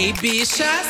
Ei, bichas!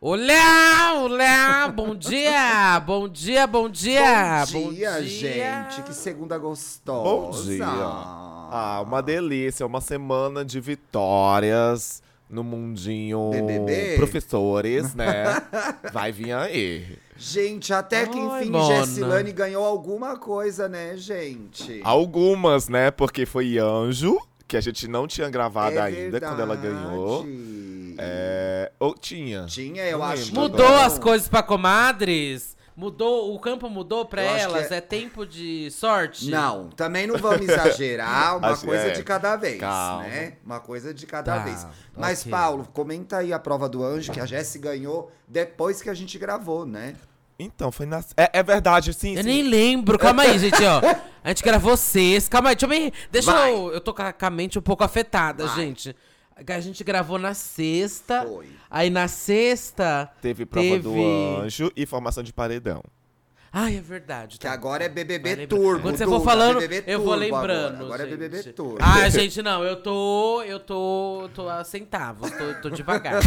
Olá, olá, bom dia, bom dia, bom dia. Bom dia, gente. Que segunda gostosa. Bom dia. Ah, uma delícia, uma semana de vitórias no mundinho BBB? professores, né? Vai vir aí. Gente, até que Ai, enfim, mona. Gessilane ganhou alguma coisa, né, gente? Algumas, né? Porque foi Anjo, que a gente não tinha gravado É ainda quando ela ganhou. verdade. É... Ou tinha. Tinha, eu Não acho. Mudou não. as coisas pra comadres? Mudou, o campo mudou acho elas? é- É... tempo de sorte? Não, também não vamos exagerar, uma Acho- coisa é. de cada vez, Calma. né? Uma coisa de cada Tá, vez. Mas, ok. Paulo, comenta aí a prova do anjo que a Jessi ganhou depois que a gente gravou, né? Então, foi na. É, é verdade, sim, Eu sim. nem lembro. Calma aí, gente, ó. A gente gravou sexta. Calma aí, deixa eu me. Deixa Vai. eu. Eu tô com a mente um pouco afetada, Vai. gente. A gente gravou na sexta. Foi. Aí na sexta. Teve prova do Teve- anjo e formação de paredão. Ai, é verdade. Que tá. agora é BBB. Turbo. Quando você for falando, BBB eu vou lembrando. Agora, agora é. BBB Turbo. Ah, gente, não, eu tô. Eu tô. tô a centavos, tô, tô devagar.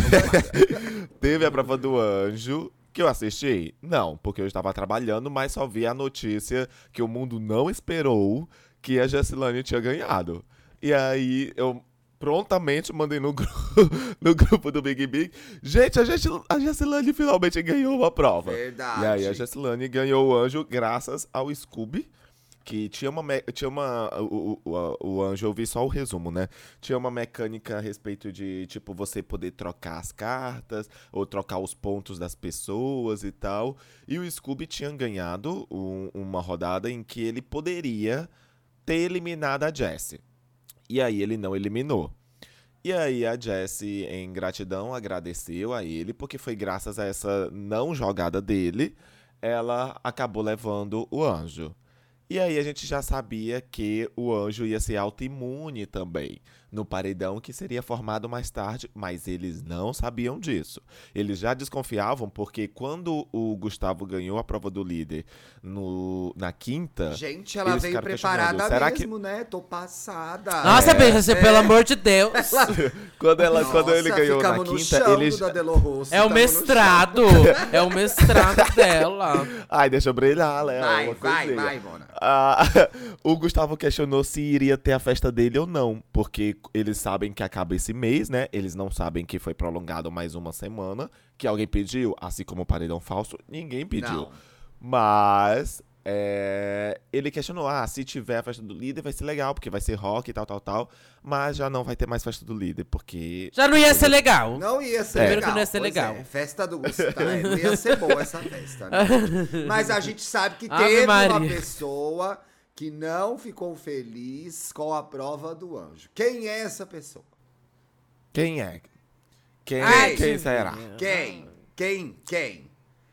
Teve a prova do anjo. Que eu assisti? Não, porque eu estava trabalhando, mas só vi a notícia que o mundo não esperou que a Jessilane tinha ganhado. E aí eu prontamente mandei no, gru- no grupo do Big Big. Gente, a, Jess, a Jessilane finalmente ganhou uma prova. Verdade. E aí a Jessilane ganhou o anjo graças ao Scooby. Que tinha uma. Tinha uma. O, o, o- o anjo, eu vi só o resumo, né? Tinha uma mecânica a respeito de, tipo, você poder trocar as cartas, ou trocar os pontos das pessoas e tal. E o Scooby tinha ganhado um- uma rodada em que ele poderia ter eliminado a Jessie. E aí ele não eliminou. E aí a Jessie, em gratidão, agradeceu a ele, porque foi graças a essa não jogada dele, ela acabou levando o anjo. E aí a gente já sabia que o anjo ia ser autoimune também, no paredão que seria formado mais tarde, mas eles não sabiam disso. Eles já desconfiavam porque quando o Gustavo ganhou a prova do líder no, na quinta, Gente, ela Eles veio ficaram preparada será que- mesmo, né? Tô passada. Nossa, é, você, pelo amor de Deus. quando, ela, Nossa, quando ele ganhou na quinta, chão ele Rosso, É o mestrado. É o mestrado dela. Ai, deixa eu brilhar, Léo. Vai, vai, coisinha. vai, Mona. Ah, o Gustavo questionou se iria ter a festa dele ou não, porque eles sabem que acaba esse mês, né? Eles não sabem que foi prolongado mais uma semana, que alguém pediu, assim como o paredão falso, ninguém pediu. Não. Mas é, ele questionou, ah, se tiver a festa do líder vai ser legal, porque vai ser rock e tal, tal, tal, mas já não vai ter mais festa do líder, porque Já não ia ser legal. Não ia ser Primeiro legal. que não ia ser pois legal. É, festa do. É, não ia ser boa essa festa, né? Mas a gente sabe que Ave teve uma pessoa que não ficou feliz com a prova do anjo. Quem é essa pessoa? quem é? Quem, Ai, quem que será? Quem? Quem? Quem?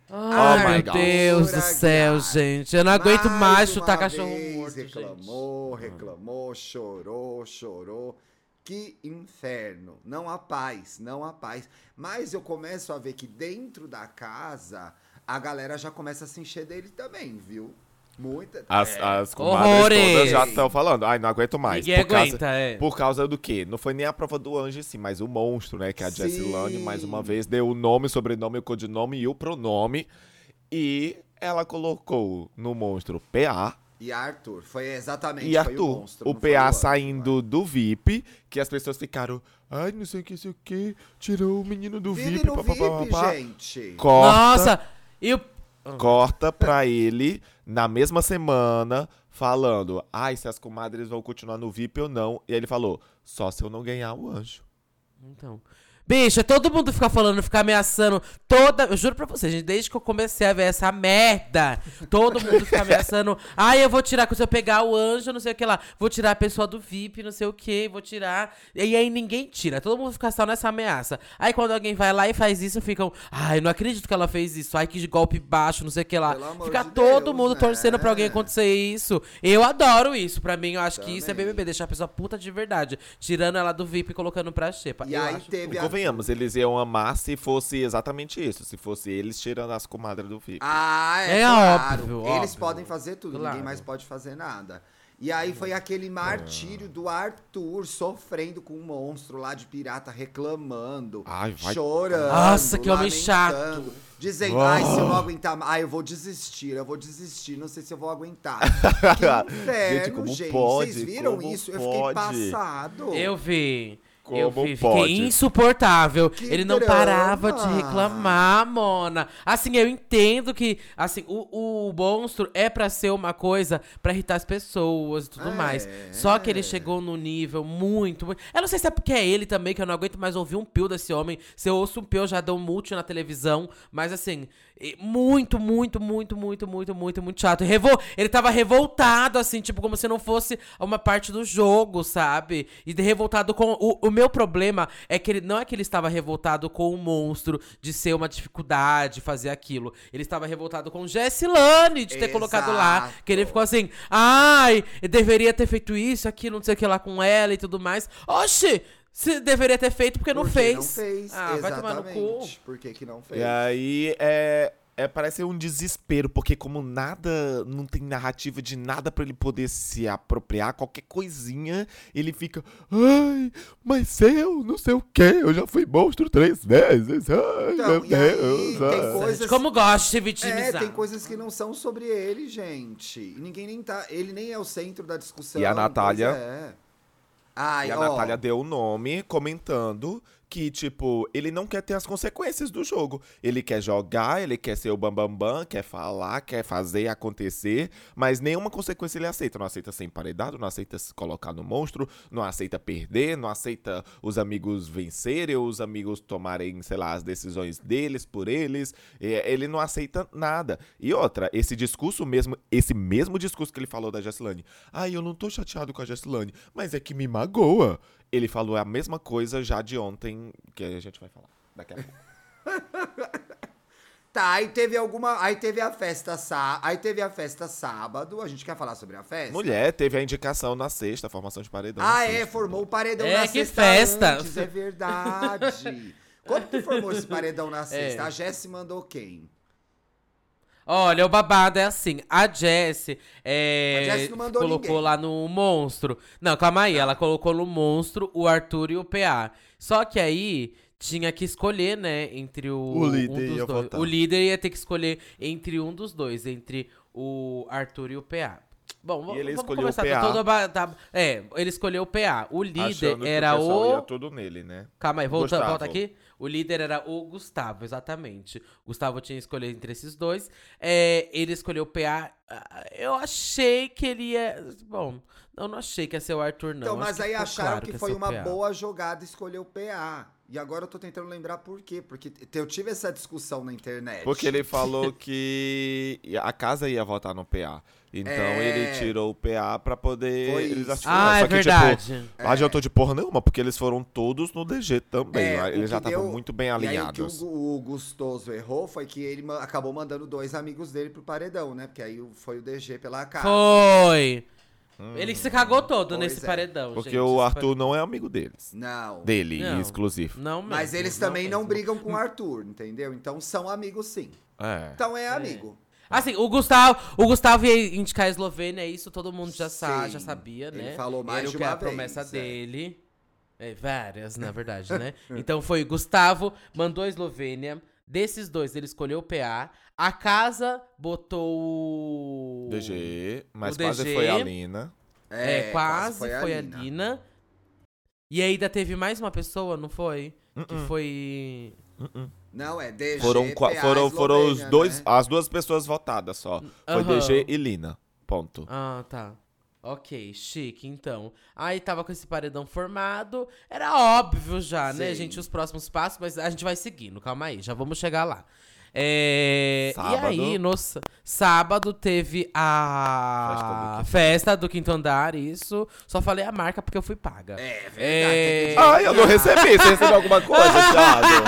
Ai, Oh my meu God. Deus do céu, gente. Eu não aguento mais, chutar uma cachorro vez morto, gente. reclamou, reclamou, chorou, chorou. Que inferno. Não há paz, não há paz. Mas eu começo a ver que dentro da casa, a galera já começa a se encher dele também, viu? Muita. As, é. as comadres Horrores. todas já estão falando. Ai, não aguento mais. Ninguém por causa, aguenta, é. Por causa do quê? Não foi nem a prova do anjo, sim, mas o monstro, né? Que a Sim. Jessilane, mais uma vez, deu o nome, o sobrenome, o codinome e o pronome. E ela colocou no monstro PA E Arthur, foi exatamente e foi Arthur. o monstro. o PA saindo do VIP, que as pessoas ficaram. Ai, não sei o que, sei o que. Tirou o menino do VIP. pá, pá, pá, VIP, pá, pá. gente. Corta, Nossa, e o. corta pra ele na mesma semana, falando: Ai, se as comadres vão continuar no VIP ou não. E ele falou: Só se eu não ganhar o anjo. Então. Bicho, é todo mundo ficar falando, ficar ameaçando toda. Eu juro pra vocês, gente, desde que eu comecei a ver essa merda, todo mundo fica ameaçando. Ai, eu vou tirar, se eu pegar o anjo, não sei o que lá. Vou tirar a pessoa do VIP, não sei o que, vou tirar. E aí ninguém tira, todo mundo fica só nessa ameaça. Aí quando alguém vai lá e faz isso, ficam. Ai, não acredito que ela fez isso. Ai, que golpe baixo, não sei o que lá. Fica de todo Deus, mundo né? torcendo pra alguém acontecer isso. Eu adoro isso. Pra mim, eu acho que isso é Também. BBB, deixar a pessoa puta de verdade. Tirando ela do VIP e colocando pra xepa. E Eu aí teve a. Convenhamos, eles iam amar se fosse exatamente isso. Se fosse eles tirando as comadres do VIP. Ah, é, É claro. óbvio, Eles óbvio. podem fazer tudo, Claro. ninguém mais pode fazer nada. E aí foi aquele martírio do Arthur sofrendo com um monstro lá de pirata, reclamando, Ai, vai- chorando. Nossa, que homem chato. Dizendo, Oh. ai, se eu não aguentar, mais, ai, eu vou desistir, eu vou desistir, não sei se eu vou aguentar. Que inferno, Gente, como gente. pode? Vocês viram Como isso? Eu fiquei pode? passado. Eu vi. Eu Como pode? fiquei insuportável. Que Ele não drama. parava de reclamar, Mona. Assim, eu entendo que, assim, o, o monstro é pra ser uma coisa pra irritar as pessoas e tudo É. mais. Só que ele chegou num nível muito, muito... Eu não sei se é porque é ele também, que eu não aguento mais ouvir um pio desse homem. Se eu ouço um pio, eu já dou um multi na televisão. Mas, assim, muito, muito, muito, muito, muito, muito, muito chato. Revol... Ele tava revoltado, assim, tipo, como se não fosse uma parte do jogo, sabe? E de revoltado com. O, o meu problema é que ele não é que ele estava revoltado com o monstro de ser uma dificuldade fazer aquilo. Ele estava revoltado com Jessilane de ter colocado lá. Exato. Que ele ficou assim, ai, eu deveria ter feito isso, aquilo, não sei o que lá com ela e tudo mais. Oxi! Se deveria ter feito porque não Porque fez. Não fez, Ah, vai tomar no cu. exatamente. Por que que não fez? E aí é, é parece um desespero, porque como nada, não tem narrativa de nada pra ele poder se apropriar, qualquer coisinha, ele fica, ai, mas eu não sei o que, eu já fui monstro três vezes, ai, Então, meu e aí, Deus. tem ai." coisas- Como gosta de se É, vitimizar. tem coisas que não são sobre ele, gente. E ninguém nem tá. Ele nem é o centro da discussão. E a Natália? pois É. Ai, E a ó, Natália deu o nome comentando que, tipo, ele não quer ter as consequências do jogo. Ele quer jogar, ele quer ser o bambambam, bam, bam, quer falar, quer fazer acontecer, mas nenhuma consequência ele aceita. Não aceita ser emparedado, não aceita se colocar no monstro, não aceita perder, não aceita os amigos vencerem, os amigos tomarem, sei lá, as decisões deles por eles. É, Ele não aceita nada. E outra, esse discurso mesmo, esse mesmo discurso que ele falou da Jessilane. Ai, eu não tô chateado com a Jessilane, mas é que me magoa. Ele falou a mesma coisa já de ontem, que a gente vai falar daqui a pouco. Tá, aí teve alguma. Aí teve a festa sá, aí teve a festa sábado. A gente quer falar sobre a festa? Mulher teve a indicação na sexta, a formação de paredão. Ah, é, formou o paredão É, na que sexta festa. antes, é verdade. Como que formou esse paredão É. na sexta? A Jessie mandou quem? Olha, o babado é assim. A Jessie, é, A Jessie colocou ninguém. lá no monstro. Não, calma aí. Ela colocou no monstro o Arthur e o PA. Só que aí tinha que escolher, né, entre o, O líder um dos ia dois. votar. O líder ia ter que escolher entre um dos dois, entre o Arthur e o PA. Bom, ele vamos começar. o PA. todo ba- tá- é, ele escolheu o PA. O líder Achando que era pessoal o. Ia tudo nele, né? Calma aí, volta, Gustavo. volta aqui. O líder era o Gustavo, exatamente. Gustavo tinha escolhido entre esses dois. É, ele escolheu o PA. Ah, Eu achei que ele ia. Bom, eu não achei que ia ser o Arthur, não. Então, Acho mas que aí acharam claro que ia foi uma boa jogada escolher o PA. E agora eu tô tentando lembrar por quê. Porque eu tive essa discussão na internet. Porque ele falou que a casa ia votar no PA. Então É. ele tirou o PA pra poder Foi eles isso. articularem. Ah, é Só que, verdade. Tipo, não adiantou de porra nenhuma, porque eles foram todos no DG também. É, eles já que estavam deu- muito bem E aí, o que o, alinhados. O Gustoso errou foi que ele acabou mandando dois amigos dele pro paredão, né? Porque aí foi o DG pela casa. Foi. Ele se cagou todo Pois nesse é. paredão, Porque gente. o Arthur não é amigo deles. Não. Dele, Não. exclusivo. Não Mas mesmo, eles também não mesmo. brigam com o Arthur, entendeu? Então são amigos sim. É. Então é amigo. Assim, o Gustavo, o Gustavo ia indicar a Eslovênia, isso todo mundo já, sa já sabia, ele né? falou mais Era de que é uma a promessa vez, é. dele. É, várias, na verdade, né? então foi Gustavo, mandou a Eslovênia. Desses dois, ele escolheu o PA. A casa botou o. DG, mas o quase DG. foi a Lina. É, quase, foi, a, Lina. Lina. E ainda teve mais uma pessoa, não foi? Que Uh-uh. foi. Não, é DG, Foram, PA, foram, foram os Eslovênia, dois, né? as duas pessoas votadas só. Foi. DG e Lina. Ponto. Ah, tá. Ok, chique, então. Aí tava com esse paredão formado. Era óbvio já, né, Sim. gente, os próximos passos, mas a gente vai seguindo, calma aí, já vamos chegar lá. É, Sábado. E aí, no s- sábado teve a Festa do festa do quinto andar, isso. Só falei a marca porque eu fui paga. É verdade. É. Ai, eu não recebi. Você recebeu alguma coisa, Thiago?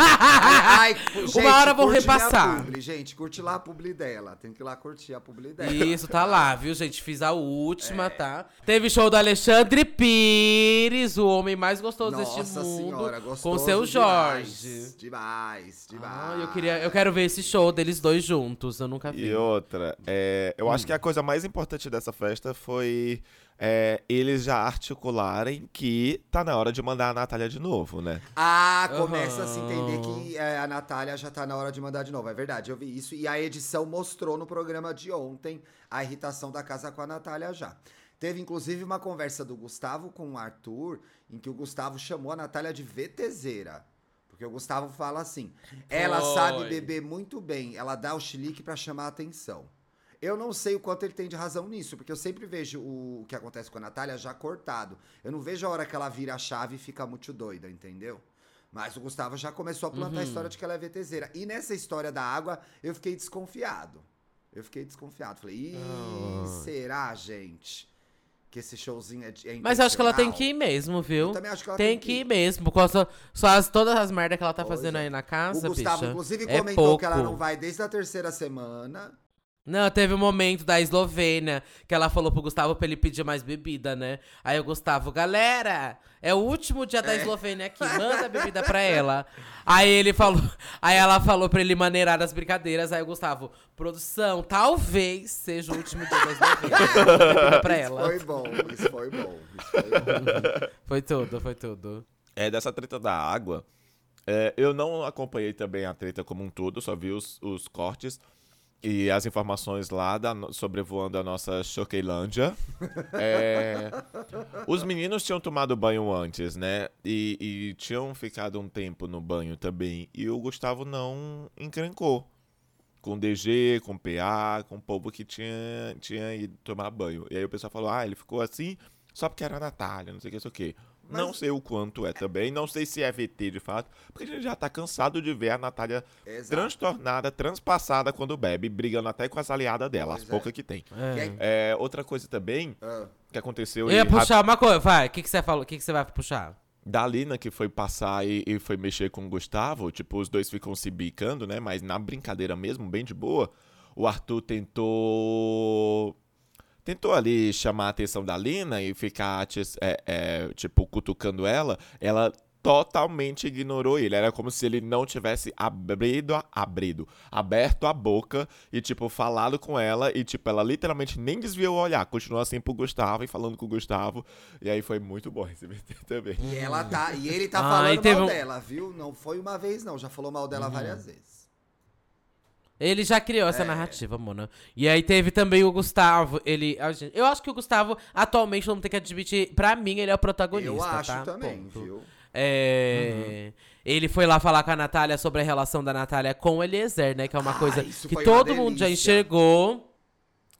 Ai, gente, Uma hora vão curte minha repassar. publi, gente, curte lá a publi dela. Tem que ir lá curtir a publi dela. Isso, tá lá, viu, gente? Fiz a É. última, tá? Teve show do Alexandre Pires, o homem mais gostoso Nossa deste mundo. senhora, com seu demais, Jorge. Demais, demais. Ah, eu, queria, eu quero ver esse show deles dois juntos, eu nunca vi. E outra, É, eu acho que a coisa mais importante dessa festa foi é, eles já articularem que tá na hora de mandar a Natália de novo, né? Ah, começa a se entender que é, a Natália já tá na hora de mandar de novo. É verdade, eu vi isso. E a edição mostrou no programa de ontem a irritação da casa com a Natália já. Teve inclusive uma conversa do Gustavo com o Arthur, em que o Gustavo chamou a Natália de VTZera. Porque o Gustavo fala assim: ela Foi. sabe beber muito bem, ela dá o chilique pra chamar a atenção. Eu não sei o quanto ele tem de razão nisso, porque eu sempre vejo o que acontece com a Natália já cortado. Eu não vejo a hora que ela vira a chave e fica muito doida, entendeu? Mas o Gustavo já começou a plantar a história de que ela é VTZera. E nessa história da água, eu fiquei desconfiado. Eu fiquei desconfiado. Falei, ih, Ah. será, gente? Que esse showzinho é, de- é Mas eu acho que ela tem que ir mesmo, viu? Eu também acho que ela Tem que ir mesmo, porque só, só as, todas as merdas que ela tá Pois fazendo é. aí na O casa, Gustavo, bicha, inclusive, é comentou pouco. que ela não vai desde a terceira semana. Não, teve um momento da Eslovênia que ela falou pro Gustavo pra ele pedir mais bebida, né? Aí o Gustavo, galera, é o último dia da Eslovênia aqui, manda bebida pra ela. Aí ele falou, aí ela falou pra ele maneirar das brincadeiras, aí o Gustavo, produção, talvez seja o último dia da Eslovênia. pra ela. Foi bom, isso foi bom. Isso foi bom. Foi tudo, foi tudo. É, dessa treta da água, é, eu não acompanhei também a treta como um todo, só vi os, os cortes e as informações lá da, sobrevoando a nossa Choqueilândia. É, os meninos tinham tomado banho antes, né? E, e tinham ficado um tempo no banho também. E o Gustavo não encrencou. Com DG, com PA, com o povo que tinha, tinha ido tomar banho. E aí o pessoal falou: ah, ele ficou assim só porque era a Natália, não sei o que, não sei o que. Não Mas- sei o quanto é também, não sei se é VT de fato, porque a gente já tá cansado de ver a Natália Exato. transtornada, transpassada quando bebe, brigando até com as aliadas dela, Pois as é. poucas que tem. É. É, outra coisa também Ah, que aconteceu Eu ia e puxar uma coisa, vai, o que, que você falou? O que, que você vai puxar? da Lina que foi passar e, e foi mexer com o Gustavo, tipo, os dois ficam se bicando, né? Mas na brincadeira mesmo, bem de boa, o Arthur tentou. Tentou ali chamar a atenção da Lina e ficar, é, é, tipo, cutucando ela. Ela totalmente ignorou ele. Era como se ele não tivesse abrido, a- abrido, aberto a boca e, tipo, falado com ela. E, tipo, ela literalmente nem desviou o olhar. Continuou assim pro Gustavo e falando com o Gustavo. E aí foi muito bom esse VT também. E ela tá. E ele tá Ah, falando mal um- dela, viu? Não foi uma vez, não. Já falou mal dela várias vezes. Ele já criou É. essa narrativa, mano. E aí teve também o Gustavo. Ele. Eu acho que o Gustavo, atualmente, vamos ter que admitir, pra mim, ele é o protagonista. Eu acho tá? também, Ponto. viu? É, Ele foi lá falar com a Natália sobre a relação da Natália com o Eliezer, né? Que é uma Ah, coisa que todo mundo já enxergou.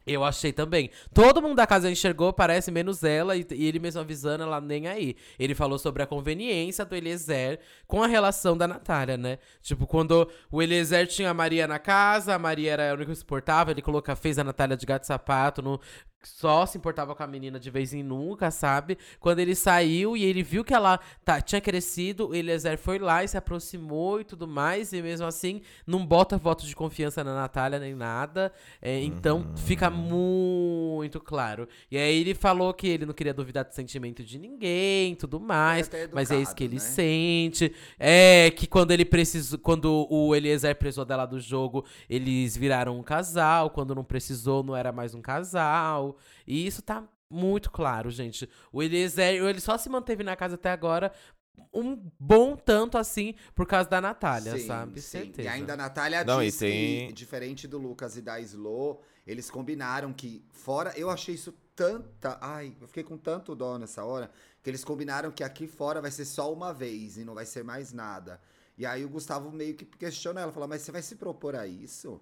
Eu achei também. Todo mundo da casa enxergou, parece, menos ela, e, e ele mesmo avisando ela nem aí. Ele falou sobre a conveniência do Eliezer com a relação da Natália, né? Tipo, quando o Eliezer tinha a Maria na casa, a Maria era a única que se importava, ele coloca, fez a Natália de gato e sapato, no, só se importava com a menina de vez em nunca, sabe? Quando ele saiu e ele viu que ela tá, tinha crescido, o Eliezer foi lá e se aproximou e tudo mais, e mesmo assim não bota voto de confiança na Natália nem nada. É, Então fica muito claro. E aí ele falou que ele não queria duvidar do sentimento de ninguém tudo mais, até mas é isso que ele educado, né? sente. É que quando ele precisou, quando o Eliezer precisou dela do jogo, eles viraram um casal, quando não precisou, não era mais um casal. E isso tá muito claro, gente. O Eliezer, ele só se manteve na casa até agora um bom tanto assim por causa da Natália, Sim, sabe? sim. Certeza. E ainda a Natália Não, e disse tem- que, diferente do Lucas e da Slo, eles combinaram que fora. Eu achei isso tanta. Ai, eu fiquei com tanto dó nessa hora. Que eles combinaram que aqui fora vai ser só uma vez e não vai ser mais nada. E aí o Gustavo meio que questiona ela, fala, mas você vai se propor a isso?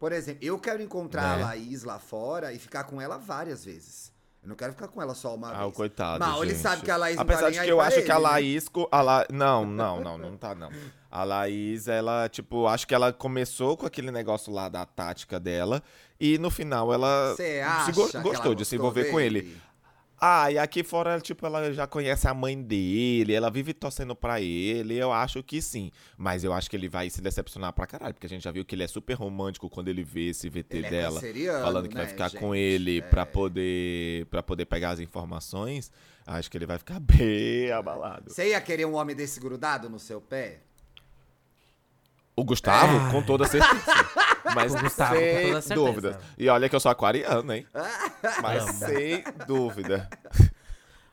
Por exemplo, eu quero encontrar Né? a Laís lá fora e ficar com ela várias vezes. Eu não quero ficar com ela só uma Ah, o vez. coitado. Mal, ele gente. sabe que a Laís não Apesar tá nem de que eu acho ele, que a né? Laís. A La... Não, não, não, não tá, não. A Laís, ela, tipo, acho que ela começou com aquele negócio lá da tática dela. E no final ela se acha go- que ela gostou de se envolver com dele? ele. Ah, e aqui fora, tipo, ela já conhece a mãe dele, ela vive torcendo pra ele, eu acho que sim. Mas eu acho que ele vai se decepcionar pra caralho, porque a gente já viu que ele é super romântico quando ele vê esse VT Ele é dela. canceriano, falando que vai né, ficar gente? com ele É. pra poder para poder pegar as informações, acho que ele vai ficar bem abalado. Você ia querer um homem desse grudado no seu pé? O Gustavo, Ah. com toda certeza. Mas Gustavo, com sem toda certeza. dúvida. E olha que eu sou aquariano, hein? Mas Amo. sem dúvida.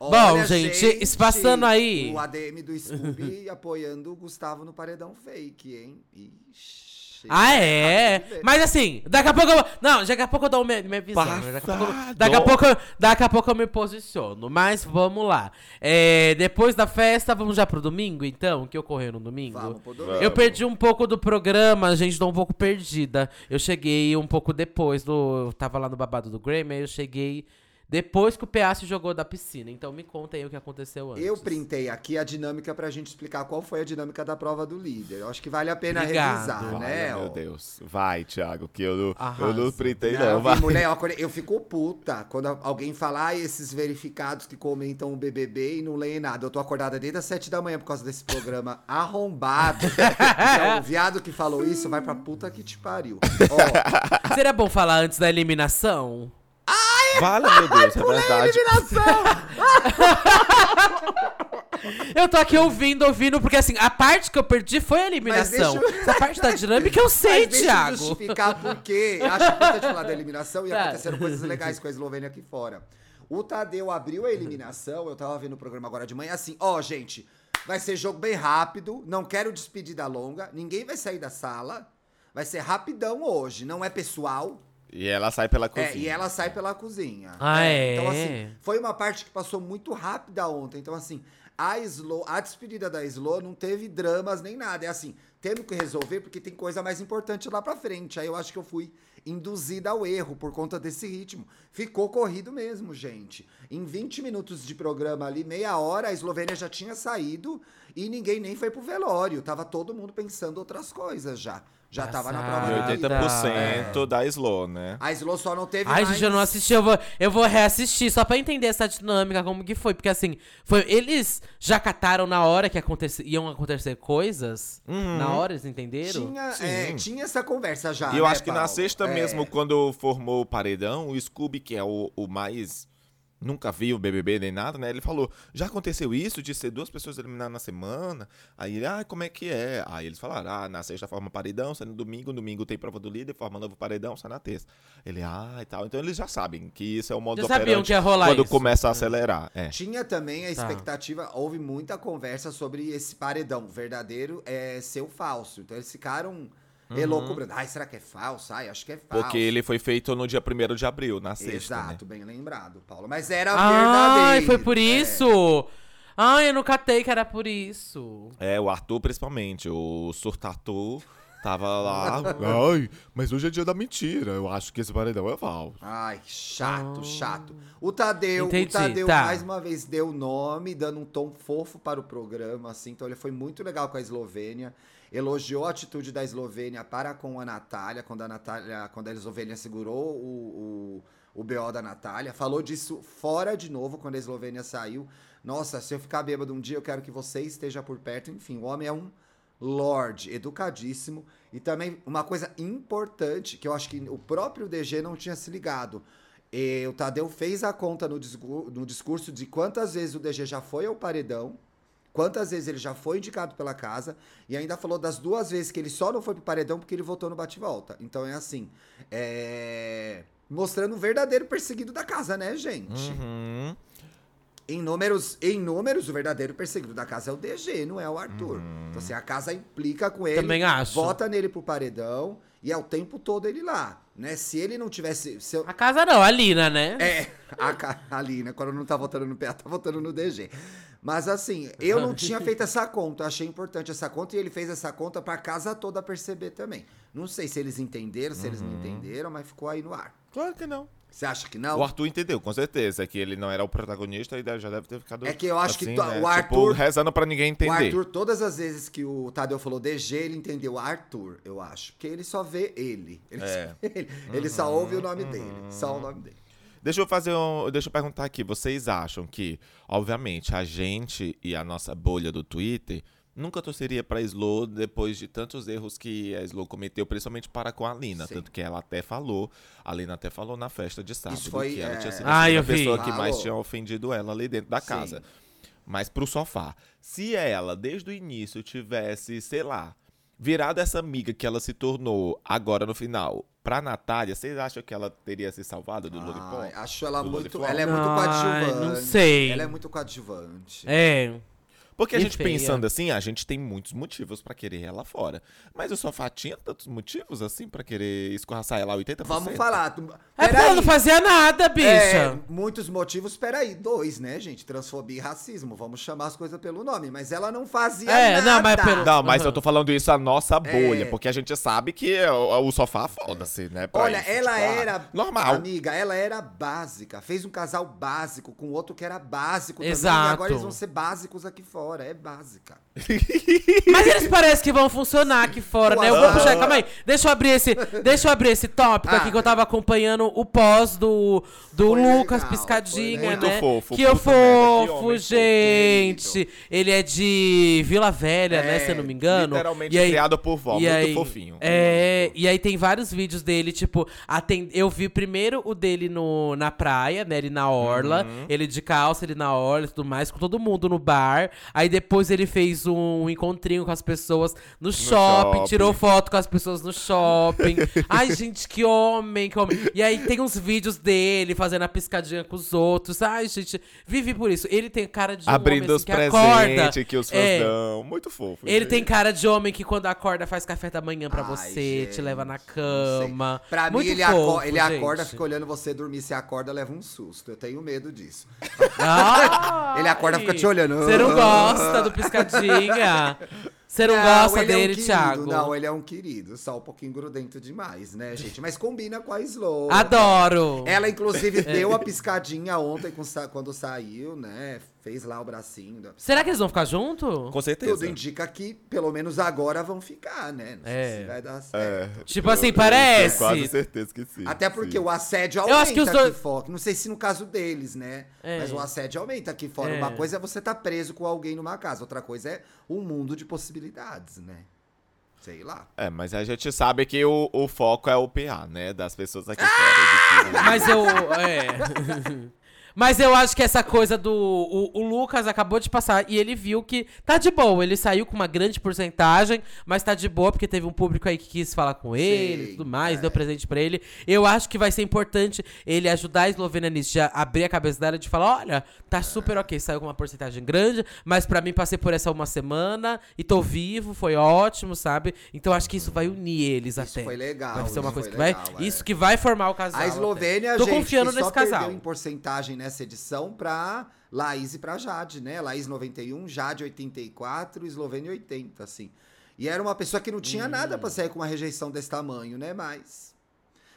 Bom, gente, se passando aí- O ADM do Scooby apoiando o Gustavo no paredão fake, hein? Ixi. Ah, é? Mas assim, daqui a pouco eu. Não, daqui a pouco eu dou minha, minha visão. né? Daqui a, pouco, daqui, a pouco, eu- daqui a pouco eu me posiciono. Mas vamos lá. É, depois da festa, vamos já pro domingo, então? O que ocorreu no domingo? Vamos pro Vamos. Eu perdi um pouco do programa, gente, tô um pouco perdida. Eu cheguei um pouco depois do. Eu tava lá no babado do Grammy, aí eu cheguei depois que o PA se jogou da piscina. Então me conta aí o que aconteceu antes. Eu printei aqui a dinâmica pra gente explicar qual foi a dinâmica da prova do líder. Eu acho que vale a pena Obrigado. revisar, Olha, né? meu ó. Deus. Vai, Thiago, que eu não, eu não printei, Não, não. Vai. mulher, eu fico puta quando alguém fala ah, esses verificados que comentam o BBB e não leem nada. Eu tô acordada desde as sete da manhã por causa desse programa arrombado. então, o viado que falou isso vai pra puta que te pariu. Ó, Seria bom falar antes da eliminação? Vale, meu Deus, é verdade. Eu tô aqui ouvindo, ouvindo, porque assim, a parte que eu perdi foi a eliminação. Mas deixa eu- Essa parte da dinâmica eu sei, Mas deixa eu Thiago. justificar por quê. Acho importante falar da eliminação e Tá. aconteceram coisas legais com a Eslovênia aqui fora. O Tadeu abriu a eliminação, eu tava vendo o programa agora de manhã, assim, ó, gente, vai ser jogo bem rápido, não quero despedida longa, ninguém vai sair da sala, vai ser rapidão hoje, não é pessoal, E ela sai pela cozinha. é, e ela sai pela cozinha. Ah, é? Então, assim, foi uma parte que passou muito rápida ontem. Então, assim, a Slo, a despedida da Slo não teve dramas nem nada. É assim, temos que resolver porque tem coisa mais importante lá pra frente. Aí eu acho que eu fui induzida ao erro por conta desse ritmo. Ficou corrido mesmo, gente. Em 20 minutos de programa ali, meia hora, a Eslovênia já tinha saído e ninguém nem foi pro velório. Tava todo mundo pensando outras coisas já. Já tava na prova Passada. E do líder. 80% da Slow, né? A Slo só não teve Ai, mais... gente, eu não assisti, eu vou, eu vou reassistir só pra entender essa dinâmica, como que foi. Porque assim, foi, eles já cataram na hora que aconte, iam acontecer coisas? Na hora, eles entenderam? Tinha, é, tinha essa conversa já. E eu né, acho que na Paulo? sexta É. mesmo, quando formou o paredão, o Scooby, que é o, o mais. Nunca viu o BBB nem nada, né? Ele falou: já aconteceu isso de ser duas pessoas eliminadas na semana? Aí ele, ah, como é que é? Aí eles falaram: ah, na sexta forma paredão, sai no domingo, no domingo tem prova do líder, forma novo paredão, sai na terça. Ele, ah, e tal. Então eles já sabem que isso é o modo Já sabiam que ia rolar quando isso. começa a acelerar. É. Tinha também a Tá. expectativa, houve muita conversa sobre esse paredão verdadeiro é ser o falso. Então eles ficaram elocubrando. Ai, será que é falso? Ai, acho que é falso. Uhum. Porque ele foi feito no dia 1 de abril, na sexta, Exato, né? bem lembrado, Paulo. Mas era Ai, verdadeiro. foi por é. isso! Ai, eu não catei que era por isso. É, o Arthur principalmente, o Surtatu tava lá. Ai, mas hoje é dia da mentira. Eu acho que esse paredão é falso. Ai, chato, chato. O Tadeu, Entendi, o Tadeu tá. mais uma vez deu nome, dando um tom fofo para o programa, assim. Então ele foi muito legal com a Eslovênia. Elogiou a atitude da Eslovênia para com a Natália, quando a Natália, quando a Eslovênia segurou o, o, o BO da Natália. Falou disso fora de novo quando a Eslovênia saiu. Nossa, se eu ficar bêbado um dia, eu quero que você esteja por perto. Enfim, o homem é um Lorde, educadíssimo. E também uma coisa importante, que eu acho que o próprio DG não tinha se ligado. E o Tadeu fez a conta no, discu- no discurso de quantas vezes o DG já foi ao paredão, quantas vezes ele já foi indicado pela casa, e ainda falou das duas vezes que ele só não foi pro paredão porque ele votou no bate-volta. Então é assim, é... mostrando o verdadeiro perseguido da casa, né, gente? Uhum. Em números, em números, o verdadeiro perseguido da casa é o DG, não é o Arthur. Então, assim, a casa implica com ele. Também acho. Vota nele pro paredão e é o tempo todo ele lá, né? Se ele não tivesse... Se eu- A casa não, a Lina, né? é, a, ali, né? Quando não tá votando no PA, tá votando no DG. Mas assim, eu não tinha feito essa conta, eu achei importante essa conta e ele fez essa conta pra casa toda perceber também. Não sei se eles entenderam, se eles não Uhum. entenderam, mas ficou aí no ar. Claro que não. Você acha que não? O Arthur entendeu, com certeza, que ele não era o protagonista e já deve ter ficado. É que eu acho que assim, to- né, o Tipo, Arthur- rezando pra ninguém O entender. Arthur, todas as vezes que o Tadeu falou DG, ele entendeu Arthur, eu acho. Porque ele só vê ele. Ele, É. só, ele, ele só ouve o nome dele. Só o nome dele. Deixa eu fazer um. Deixa eu perguntar aqui. Vocês acham que, obviamente, a gente e a nossa bolha do Twitter nunca torceria pra Slow depois de tantos erros que a Slow cometeu, principalmente para com a Lina. Sim. Tanto que ela até falou, a Lina até falou na festa de sábado Isso foi, que ela é, tinha sido Ah, a eu segunda vi. pessoa que mais Falou. tinha ofendido ela ali dentro da Sim. casa. Mas pro sofá. Se ela, desde o início, tivesse, sei lá, virada essa amiga que ela se tornou agora no final pra Natália, vocês acham que ela teria se salvado do Lollipop? Ai, acho ela Do muito. Lollipop? Ela é muito coadjuvante. não sei. Ela é muito coadjuvante. É. Porque a gente feia. pensando assim, a gente tem muitos motivos pra querer ela fora. Mas o sofá tinha tantos motivos assim pra querer escorraçar ela 80%? Vamos falar. tu- É porque ela não fazia nada, bicha. É, muitos motivos, peraí, dois, né, gente? Transfobia e racismo, vamos chamar as coisas pelo nome. Mas ela não fazia É, nada. não, mas pelo- Não, mas Aham. eu tô falando isso a nossa bolha, É. porque a gente sabe que o, o sofá foda-se, né? pra Olha, isso, ela tipo, ah, era. Normal. Amiga, ela era básica. Fez um casal básico com outro que era básico também. Exato. E agora eles vão ser básicos aqui fora. É básica. Mas eles parecem que vão funcionar aqui fora, né? Eu vou puxar, calma aí. Deixa eu abrir esse, deixa eu abrir esse tópico Ah. aqui que eu tava acompanhando o pós do, do Lucas legal, Piscadinha, foi né? Muito fofo, Que eu que fofo, homem fofo, gente. Ele é de Vila Velha, né? É, Se eu não me engano. Literalmente E aí- criado por vó, muito aí- fofinho. É, e aí tem vários vídeos dele, tipo, aten- eu vi primeiro o dele no, na praia, né? Ele na orla, Uhum. ele de calça, ele na orla e tudo mais, com todo mundo no bar. Aí depois ele fez um encontrinho com as pessoas no, shopping, shopping. tirou foto com as pessoas no shopping. Ai, gente, que homem, que homem. E aí tem uns vídeos dele fazendo a piscadinha com os outros. Ai, gente, vive por isso. Ele tem cara de um Abrindo homem, os assim, que acorda. presentes que os fãs É. dão. Muito fofo. Ele gente. tem cara de homem que quando acorda faz café da manhã pra Ai, você, te gente, leva na cama. Pra Muito mim, ele, fofo, aco- ele acorda, fica olhando você dormir. Se acorda, leva um susto. Eu tenho medo disso. Ai, Ele acorda, fica te olhando. Você não gosta do piscadinha? Você não, gosta ele é um dele, querido. Thiago? Não, ele é um querido. Só um pouquinho grudento demais, né, gente? Mas combina com a Slow. Adoro. Ela, inclusive, deu a piscadinha ontem quando saiu, né? Fez lá o bracinho. da- Será que eles vão ficar junto? Com certeza. Tudo indica que, pelo menos agora, vão ficar, né? Não sei É. se vai dar certo. É, Tipo assim, eu parece. Tenho quase certeza que sim. Até porque sim. o assédio Eu aumenta acho que os aqui dois- fora. Não sei se no caso deles, né? É. Mas o assédio aumenta aqui fora. É. Uma coisa é você estar preso com alguém numa casa. Outra coisa é um mundo de possibilidades, né? Sei lá. É, mas a gente sabe que o, o foco é o PA, né? Das pessoas aqui fora. de que- Mas eu. É. Mas eu acho que essa coisa do. O, o Lucas acabou de passar e ele viu que tá de boa. Ele saiu com uma grande porcentagem, mas tá de boa porque teve um público aí que quis falar com ele e Sim, tudo mais, é. deu presente pra ele. Eu acho que vai ser importante ele ajudar a Eslovênia nisso, de abrir a cabeça dela de falar: olha, tá super ok, saiu com uma porcentagem grande, mas pra mim passei por essa uma semana e tô vivo, foi ótimo, sabe? Então acho que isso vai unir eles Isso até. foi legal, Vai ser uma isso coisa que vai. legal, é. Isso que vai formar o casal. A até. Eslovênia, Tô gente, confiando nesse só casal. em porcentagem nessa edição pra Laís e pra Jade, né? Laís 91, Jade 84, Eslovênia 80, assim. E era uma pessoa que não tinha Hum. nada pra sair com uma rejeição desse tamanho, né? Mas...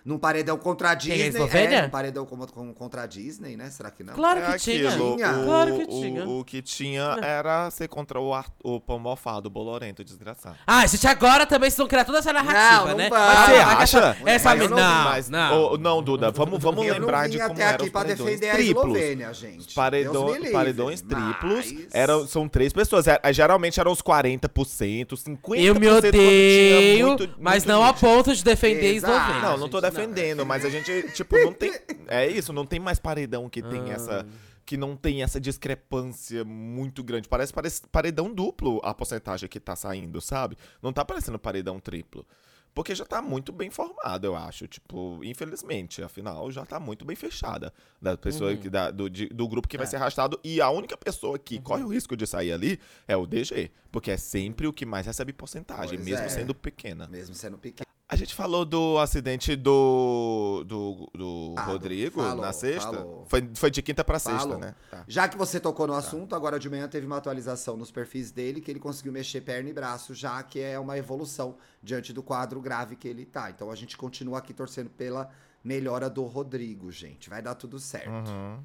Num paredão contra a Quem é, Disney. Eslovênia? num paredão contra a Disney, né? Será que não? Claro É que tinha. Tinha. O, Claro que o- tinha. O, que tinha era ser contra o, Ar- o pão mofado, o bolorento, desgraçado. Ah, gente, agora também vocês vão criar toda essa narrativa, Não, não né? vai. Mas Você essa- acha? Essa não Não, Mas, não. ô, não, Duda, vamos, vamos eu lembrar não de como eram aqui os pra paredões defender a triplos. Eslovênia, gente. Paredão- Deus me livre. paredões triplos Mas- eram, são três pessoas. É, geralmente eram os 40%, 50%. Eu me odeio, muito- mas muito não a nítido. ponto de defender a. Eslovênia. Não, não tô gente, defendendo, mas a gente, tipo, não tem. É isso, não tem mais paredão que tem Ah. essa. Que não tem essa discrepância muito grande. Parece, parece paredão duplo a porcentagem que tá saindo, sabe? Não tá parecendo paredão triplo. Porque já tá muito bem formado, eu acho. Tipo, infelizmente, afinal, já tá muito bem fechada. Da pessoa Uhum. que, da, do, de- do grupo que É. vai ser arrastado. E a única pessoa que Uhum. corre o risco de sair ali é o DG. Porque é sempre o que mais recebe porcentagem, Pois mesmo é. sendo pequena. Mesmo sendo pequeno. A gente falou do acidente do, do, do Ah, Rodrigo falou, na sexta. falou. Foi, foi de quinta pra sexta, Falou. né? Tá. Já que você tocou no assunto, agora de manhã teve uma atualização nos perfis dele que ele conseguiu mexer perna e braço, já que é uma evolução diante do quadro grave que ele tá. Então a gente continua aqui torcendo pela melhora do Rodrigo, gente. Vai dar tudo certo. Uhum.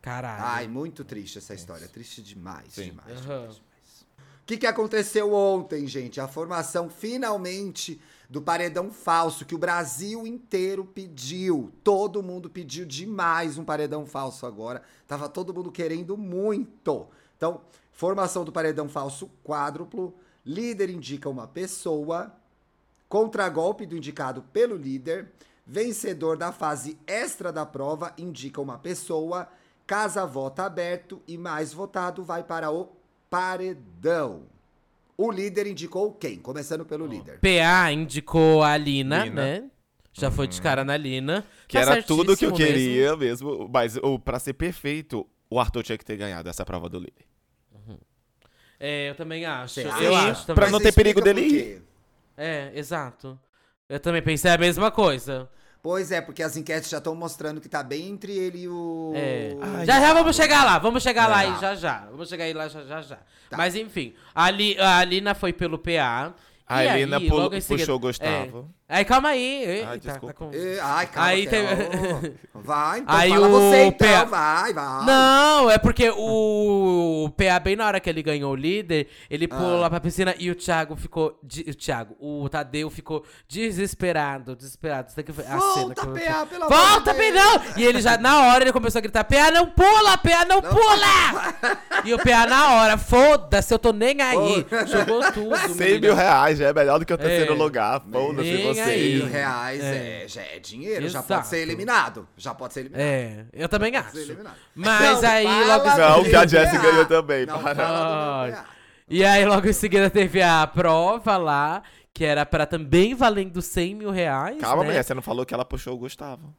Caralho. Ai, muito triste essa história. Triste demais, Sim. demais, demais, demais. O que, que aconteceu ontem, gente? A formação finalmente do paredão falso que o Brasil inteiro pediu. Todo mundo pediu demais um paredão falso agora. Tava todo mundo querendo muito. Então, formação do paredão falso quádruplo. Líder indica uma pessoa. Contragolpe do indicado pelo líder. Vencedor da fase extra da prova indica uma pessoa. Casa vota aberto e mais votado vai para o paredão. O líder indicou quem? Começando pelo líder. PA indicou a Lina, Lina. né? Já foi de cara na Lina. Que Tá era tudo que eu certíssimo mesmo. queria mesmo. Mas o, pra ser perfeito, o Arthur tinha que ter ganhado essa prova do líder. É, eu também acho. Você eu acho Pra também. não Mas ter perigo dele ir. É, exato. Eu também pensei a mesma coisa. Pois é, porque as enquetes já estão mostrando que tá bem entre ele e o. É. Ai, já já vamos chegar lá, vamos chegar lá É. aí já já. Vamos chegar aí lá já já já. Tá. Mas enfim, a, Li- a Lina foi pelo PA. A e Helena aí, puxou o Gustavo. É. Aí calma aí. Ai, desculpa. tá com- Ai, calma. Aí teve- Vai, então Aí fala o você então, PA vai, vai. Não, é porque o PA, bem na hora que ele ganhou o líder, ele pulou Ah. lá pra piscina e o Thiago ficou. de- o Thiago, o Tadeu ficou desesperado, desesperado. Isso daqui foi a cena Volta, que eu- PA, pelo amor Volta, PA, não! E ele já, na hora, ele começou a gritar: PA, não pula, PA, não, pula! e o PA, na hora, foda-se, eu tô nem aí. Jogou tudo. 100 menina. mil reais já é melhor do que o terceiro É. lugar. Foda-se vocês. aí. mil reais É. é. já é dinheiro, já Exato. pode ser eliminado. Já pode ser eliminado. É, eu também Pode ser acho. Mas Não, aí, logo em Não, que a Jessie ganhou também, Não, para. E aí, logo em seguida, teve a prova lá, que era pra também valendo 100 mil reais. Calma, né? mulher, você não falou que ela puxou o Gustavo.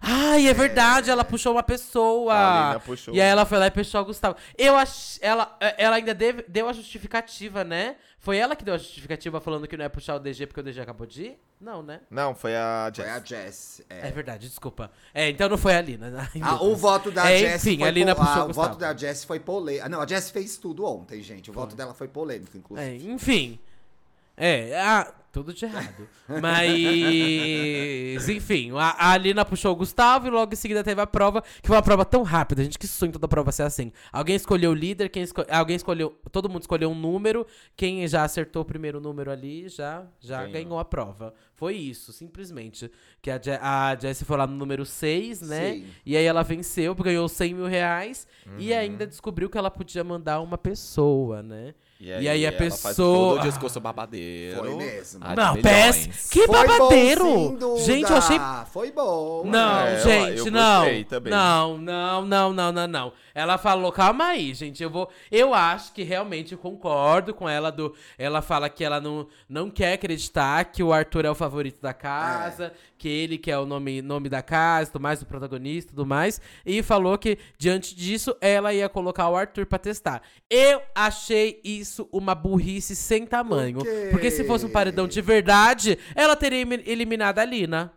Ai, é verdade, ela puxou uma pessoa. Puxou. E aí ela foi lá e puxou o Gustavo. Eu ach... ela, ela ainda deve- deu a justificativa, né? Foi ela que deu a justificativa falando que não ia puxar o DG porque o DG acabou de ir? Não, né? Não, foi a Foi a Jess. Jess. É, É. verdade, desculpa. É, então não foi a Lina. Ai, meu Ah, o voto da É, Jess enfim, foi a Lina puxou ah, o Gustavo. voto da Jess foi polêmico. Não, a Jess fez tudo ontem, gente. O voto dela foi polêmico, É, inclusive. enfim. É, ah, tudo de errado. Mas, enfim, a, a Alina puxou o Gustavo e logo em seguida teve a prova, que foi uma prova tão rápida, gente, que sonho toda prova ser assim. Alguém escolheu o líder, quem esco- alguém escolheu, todo mundo escolheu um número, quem já acertou o primeiro número ali já, já Ganhou. ganhou a prova. Foi isso, simplesmente. Que a, Je a Jessie foi lá no número 6, né? Sim. E aí ela venceu, ganhou 100 mil reais Uhum. e ainda descobriu que ela podia mandar uma pessoa, né? E aí a pessoa- todo o discurso babadeiro. Foi mesmo. Ah, de Não, milhões. péssimo. Que Foi babadeiro! bom, sim, gente, eu achei. Foi bom. Não, É, eu- gente, eu não. gostei também. Não, não, não, não, não, não. Ela falou, calma aí, gente. Eu vou. Eu acho que realmente eu concordo com ela do. Ela fala que ela não, não quer acreditar que o Arthur é o favorito da casa, que ele que é o nome, nome da casa, tudo mais, o protagonista e tudo mais. E falou que, diante disso, ela ia colocar o Arthur pra testar. Eu achei isso uma burrice sem tamanho. Quê? Porque se fosse um paredão de verdade, ela teria eliminado a Lina.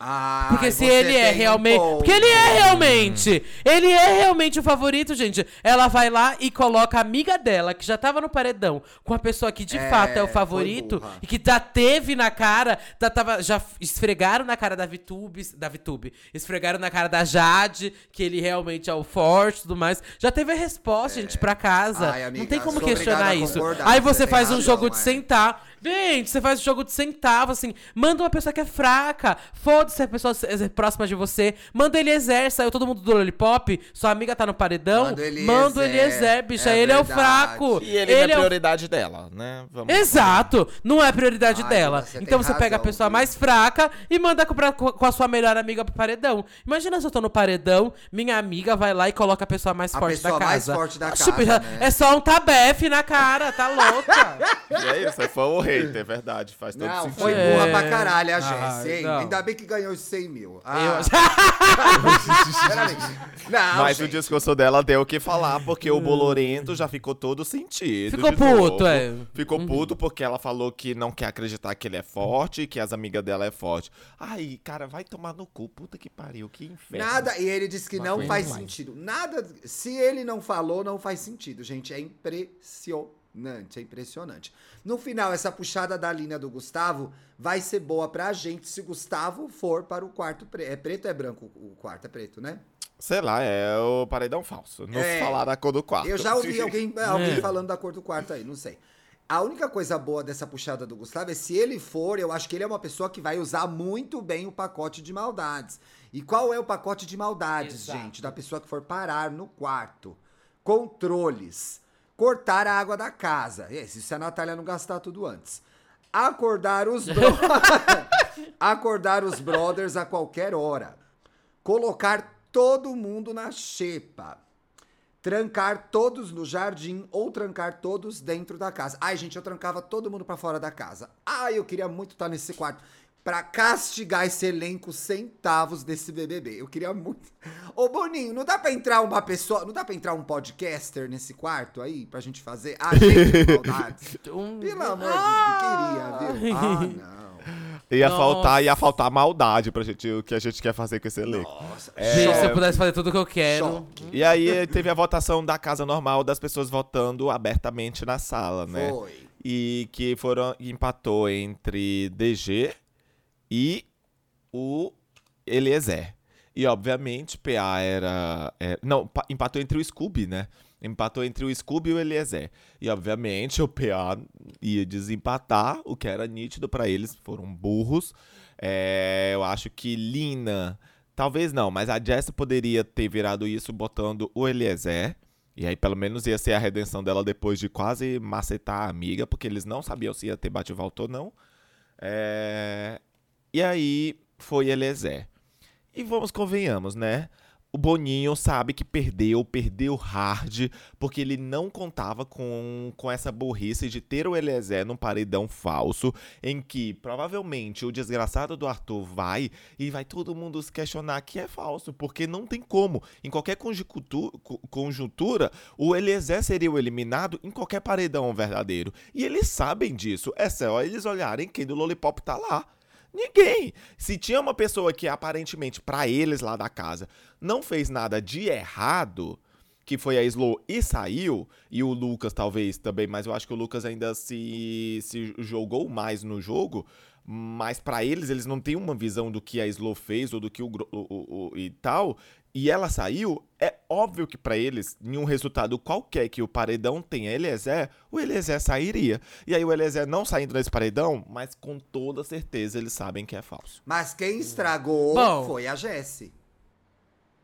Ai, Porque se ele é um realmente. ponto. Porque ele é realmente. Ele é realmente o favorito, gente. Ela vai lá e coloca a amiga dela, que já tava no paredão, com a pessoa que de É, fato é o favorito. E que já teve na cara. Já, tava, já esfregaram na cara da Vitube. Da Vitube. Esfregaram na cara da Jade, que ele realmente é o forte e tudo mais. Já teve a resposta, gente, pra casa. Ai, amiga, Não tem como questionar isso. Aí você você faz um razão, jogo de é. sentar. Gente, você faz um jogo de centavo, assim. Manda uma pessoa que é fraca. Foda-se a pessoa é próxima de você. Manda ele exer, saiu todo mundo do Lollipop. Sua amiga tá no paredão. Manda o Eliezer, Manda o Eliezer, bicha. é ele é o verdade. fraco. E ele, é é o prioridade dela, né? Vamos Exato, não é prioridade Ai, dela. você então você pega a razão, pessoa viu? mais fraca e manda com, pra- com a sua melhor amiga pro paredão. Imagina se eu tô no paredão, minha amiga vai lá e coloca a pessoa mais A forte pessoa da mais casa. forte da casa, já- né? É só um tabefe na cara, tá louca? E é isso, foi o hater, é verdade. Faz todo Não, sentido. foi É. burra pra caralho a Ah, Jess, hein? não. Ainda bem que ganhou os 100 mil. Eu Ah, peraí. Não, Mas o gente. discurso dela deu o que falar, porque o Bolorento já ficou todo sentido. Ficou puto, novo. é. Ficou puto porque ela falou que não quer acreditar que ele é forte, que as amigas dela é forte. Ai, cara, vai tomar no cu. Puta que pariu, que inferno. Nada, e ele disse que não coisa faz mais. sentido. Nada, se ele não falou, não faz sentido, gente. É impressionante, é impressionante. No final, essa puxada da linha do Gustavo vai ser boa pra gente se Gustavo for para o quarto preto. É preto ou é branco o quarto? É preto, né? Sei lá, é o paredão falso. Não É. se falar da cor do quarto. Eu já ouvi alguém, alguém É. falando da cor do quarto aí, não sei. A única coisa boa dessa puxada do Gustavo é se ele for, eu acho que ele é uma pessoa que vai usar muito bem o pacote de maldades. E qual é o pacote de maldades, Exato. gente? Da pessoa que for parar no quarto. Controles. Cortar a água da casa. Esse, se a Natália não gastar tudo antes. Acordar os. Acordar os brothers a qualquer hora. Colocar todo mundo na xepa trancar todos no jardim ou trancar todos dentro da casa. Ai, gente, eu trancava todo mundo pra fora da casa. Ai, eu queria muito estar nesse quarto pra castigar esse elenco centavos desse BBB. Eu queria muito. Ô, Boninho, não dá pra entrar uma pessoa, não dá pra entrar um podcaster nesse quarto aí pra gente fazer? Ah, gente, que maldade. Pelo amor de Ah! Deus, queria, viu? Ah, não. Ia Nossa. faltar, ia faltar maldade pra gente, o que a gente quer fazer com esse elenco. Nossa, Gente, se eu pudesse fazer tudo o que eu quero. choque. E aí teve a votação da casa normal das pessoas votando abertamente na sala, né? Foi. E que foram empatou entre DG e o Eliezer. E obviamente PA era, é, não, pa- empatou entre o Scooby, né? Empatou entre o Scooby e o Eliezer. E obviamente o PA ia desempatar, o que era nítido pra eles, foram burros. É, eu acho que Lina, talvez não, mas a Jess poderia ter virado isso botando o Eliezer. E aí, pelo menos, ia ser a redenção dela depois de quase macetar a amiga, porque eles não sabiam se ia ter bate-volta ou não. É, E aí, foi Eliezer. E vamos, convenhamos, né? O Boninho sabe que perdeu, perdeu hard, porque ele não contava com, com essa burrice de ter o Eliezer num paredão falso, em que provavelmente o desgraçado do Arthur vai e vai todo mundo se questionar que é falso, porque não tem como. Em qualquer conjuntu- co- conjuntura, o Eliezer seria o eliminado em qualquer paredão verdadeiro. E eles sabem disso. É só eles olharem quem do Lollipop tá lá. Ninguém. Se tinha uma pessoa que aparentemente, pra eles lá da casa, não fez nada de errado, que foi a Slow e saiu, e o Lucas talvez também, mas eu acho que o Lucas ainda se, se jogou mais no jogo, mas pra eles, eles não têm uma visão do que a Slow fez ou do que o, o- o- o- e tal, e ela saiu, é óbvio que pra eles, em um resultado qualquer que o paredão tenha Eliezer, o Eliezer sairia. E aí o Eliezer não saindo desse paredão, mas com toda certeza eles sabem que é falso. Mas quem estragou Bom. foi a Jessie.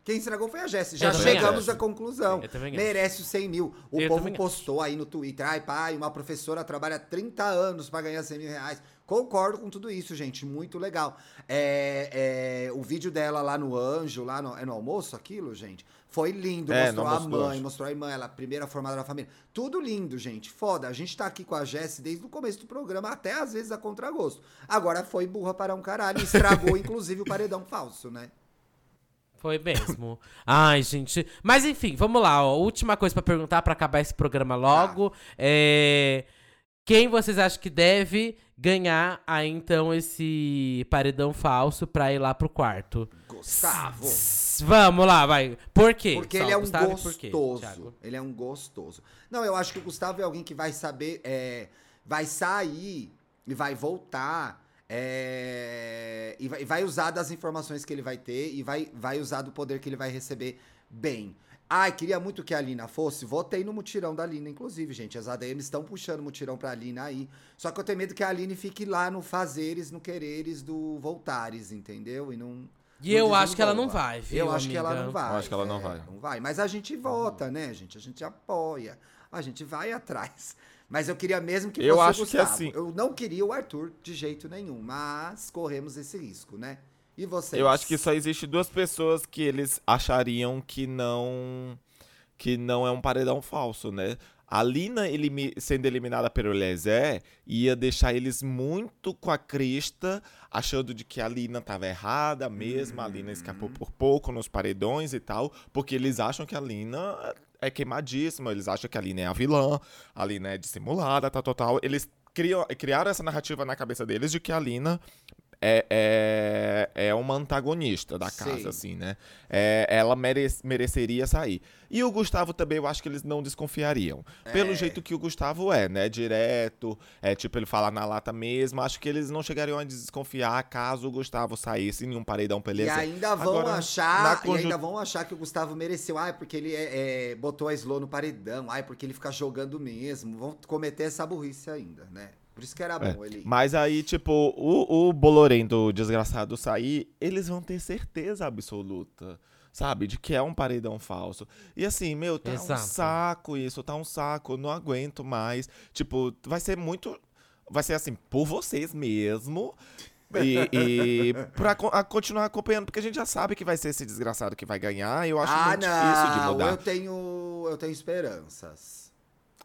Quem estragou foi a Jessie. Já chegamos acho. à conclusão. Merece os 100 mil. O Eu povo postou aí no Twitter. Ai, pai, uma professora trabalha 30 anos pra ganhar 100 mil reais. Concordo com tudo isso, gente. Muito legal. É, é, o vídeo dela lá no Anjo, lá no, é no almoço aquilo, gente? Foi lindo. É, mostrou a mãe, Anjo. mostrou a irmã, ela, a primeira formada da família. Tudo lindo, gente. Foda. A gente tá aqui com a Jessie desde o começo do programa, até às vezes a contragosto. Agora foi burra para um caralho. Estragou, inclusive, o paredão falso, né? Foi mesmo. Ai, gente. Mas enfim, vamos lá. Ó. Última coisa pra perguntar pra acabar esse programa logo. É. Quem vocês acham que deve ganhar aí então esse paredão falso pra ir lá pro quarto? Gustavo. S- Vamos lá, vai. Por quê? Porque Só, ele é um Gustavo, por quê, gostoso. Ele é um gostoso. Não, eu acho que o Gustavo é alguém que vai saber, é, vai sair e vai voltar. é, e, vai, vai usar das informações que ele vai ter e vai, vai usar do poder que ele vai receber bem. Ai, queria muito que a Lina fosse. Votei no mutirão da Lina, inclusive, gente. As ADMs estão puxando o mutirão pra Lina aí. Só que eu tenho medo que a Aline fique lá no fazeres, no quereres do voltares, entendeu? E não. E não eu acho que ela não vai, viu, Eu acho que ela amiga? não vai. Eu acho que ela não é, vai. Não vai. Mas a gente vota, né, gente? A gente apoia. A gente vai atrás. Mas eu queria mesmo que Eu fosse acho o que Gustavo. assim- Eu não queria o Arthur de jeito nenhum, mas corremos esse risco, né? E vocês? Eu acho que só existe duas pessoas que eles achariam que não que não é um paredão falso, né? A Lina elimi- sendo eliminada pelo Eliezer ia deixar eles muito com a crista, achando de que a Lina tava errada mesmo, a Lina escapou por pouco nos paredões e tal, porque eles acham que a Lina é queimadíssima, eles acham que a Lina é a vilã, a Lina é dissimulada, tal, tal, tal. Eles criam, criaram essa narrativa na cabeça deles de que a Lina é, é, é uma antagonista da casa, Sei. assim, né? É, ela mere- mereceria sair. E o Gustavo também, eu acho que eles não desconfiariam. Pelo jeito que o Gustavo é, né? Direto, é tipo, ele fala na lata mesmo. Acho que eles não chegariam a desconfiar caso o Gustavo saísse em um paredão pra E ainda vão Agora, achar, e ainda vão achar que o Gustavo mereceu. Ai, porque ele é, é, botou a Slow no paredão. Ai, porque ele fica jogando mesmo. Vão cometer essa burrice ainda, né? Por isso que era É, bom ele. ir. Mas aí, tipo, o, o Bolorento desgraçado sair, eles vão ter certeza absoluta, sabe? De que é um paredão falso. E assim, meu, tá um Exato. saco isso, tá um saco, eu não aguento mais. Tipo, vai ser muito. Vai ser assim, por vocês mesmo. E, e pra a continuar acompanhando, porque a gente já sabe que vai ser esse desgraçado que vai ganhar. Eu acho ah, muito não. difícil de mudar. Eu tenho, eu tenho esperanças.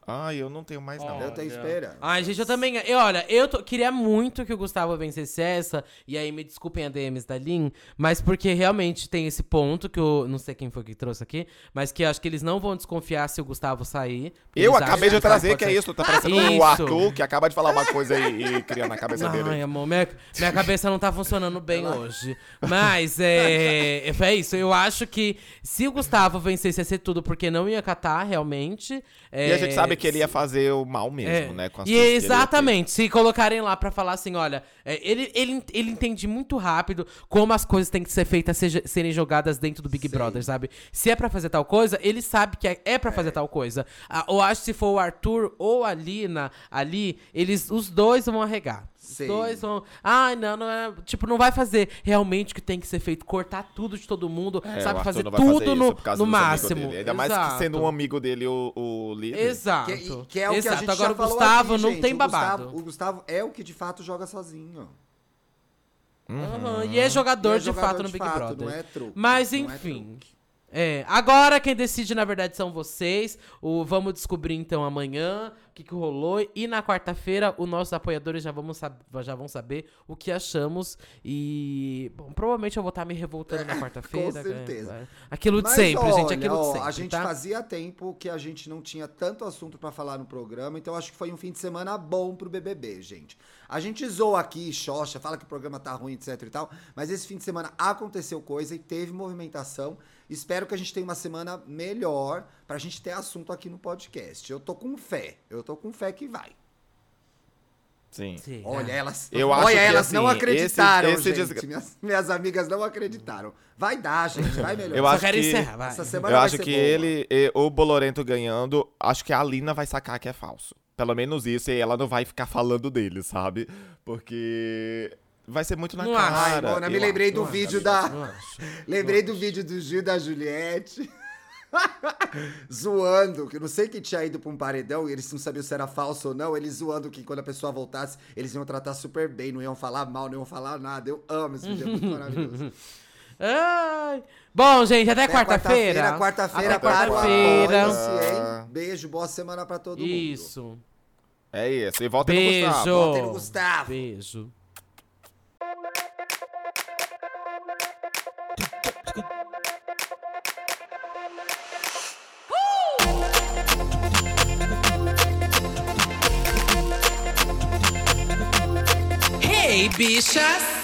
Ai, eu não tenho mais, não. Eu tenho esperança. Ai, gente, eu também. Eu, olha, eu tô- queria muito que o Gustavo vencesse essa. E aí, me desculpem a DMs da Lin, mas porque realmente tem esse ponto que eu. Não sei quem foi que trouxe aqui, mas que eu acho que eles não vão desconfiar se o Gustavo sair. Eu acabei de trazer, pode que é isso. Tá parecendo Isso. o Arthur, que acaba de falar uma coisa e, e cria na cabeça dele. Ai, amor, minha, minha cabeça não tá funcionando bem hoje. Mas é, é isso. Eu acho que se o Gustavo vencesse, ia ser tudo, porque não ia catar realmente. E a gente É, sabe que ele ia fazer o mal mesmo, É, né? Com as e exatamente, se colocarem lá pra falar assim, olha, é, ele, ele, ele entende muito rápido como as coisas têm que ser feitas, seja- serem jogadas dentro do Big Sim. Brother, sabe? Se é pra fazer tal coisa, ele sabe que é, é pra fazer tal coisa. Ah, eu acho que se for o Arthur ou a Lina ali, eles, os dois vão arregar. Os Sim. dois vão. Ai, não, não é. Tipo, não vai fazer realmente o que tem que ser feito, cortar tudo de todo mundo, É, o sabe? Fazer fazer tudo isso no, por causa no máximo. dele. Ainda mais que Exato. sendo um amigo dele o, o líder. Exato. Que, que é o que Exato. a gente Agora já o falou Gustavo aqui, não gente. tem O babado. Gustavo, o Gustavo é o que de fato joga sozinho. Aham, E é jogador E é de jogador fato no de Big fato, Brother. não é truque, Mas é enfim. É, agora quem decide, na verdade, são vocês. O, vamos descobrir então amanhã o que, que rolou. E na quarta-feira, os nossos apoiadores já, vamos já vão saber o que achamos. E. Bom, provavelmente eu vou estar me revoltando na quarta-feira. com certeza. é. Aquilo de Mas sempre, gente. olha, Aquilo de ó, sempre. A gente tá? fazia tempo que a gente não tinha tanto assunto pra falar no programa, então acho que foi um fim de semana bom pro BBB, gente. A gente zoa aqui, xoxa, fala que o programa tá ruim, etc e tal, mas esse fim de semana aconteceu coisa e teve movimentação. Espero que a gente tenha uma semana melhor pra gente ter assunto aqui no podcast. Eu tô com fé, eu tô com fé que vai. Sim. Sim, Olha, elas, Eu acho olha, que, elas assim, não acreditaram, esse- esse gente. desgra- Minhas, minhas amigas não acreditaram. Vai dar, gente, vai melhorar. Eu Só acho quero que- encerrar, vai. Essa semana Eu vai acho ser que boa. ele, e- o Bolorento ganhando, acho que a Alina vai sacar que é falso. Pelo menos isso, e ela não vai ficar falando dele, sabe? Porque vai ser muito na Não cara. Ai, Mona, me lembrei acho. do Não vídeo acho, da. acho. Lembrei do vídeo do Gil e da Juliette. zoando, que eu não sei que tinha ido pra um paredão e eles não sabiam se era falso ou não. Eles zoando que quando a pessoa voltasse, eles iam tratar super bem, não iam falar mal, não iam falar nada. Eu amo esse vídeo, é muito maravilhoso. Ai. Bom, gente, até, Até quarta-feira. Quarta-feira, Até quarta-feira. Apoia-se, hein? Beijo, boa semana pra todo mundo. Isso. É isso. E volta no Gustavo. Votem no Gustavo. Beijo. Hey, bichas!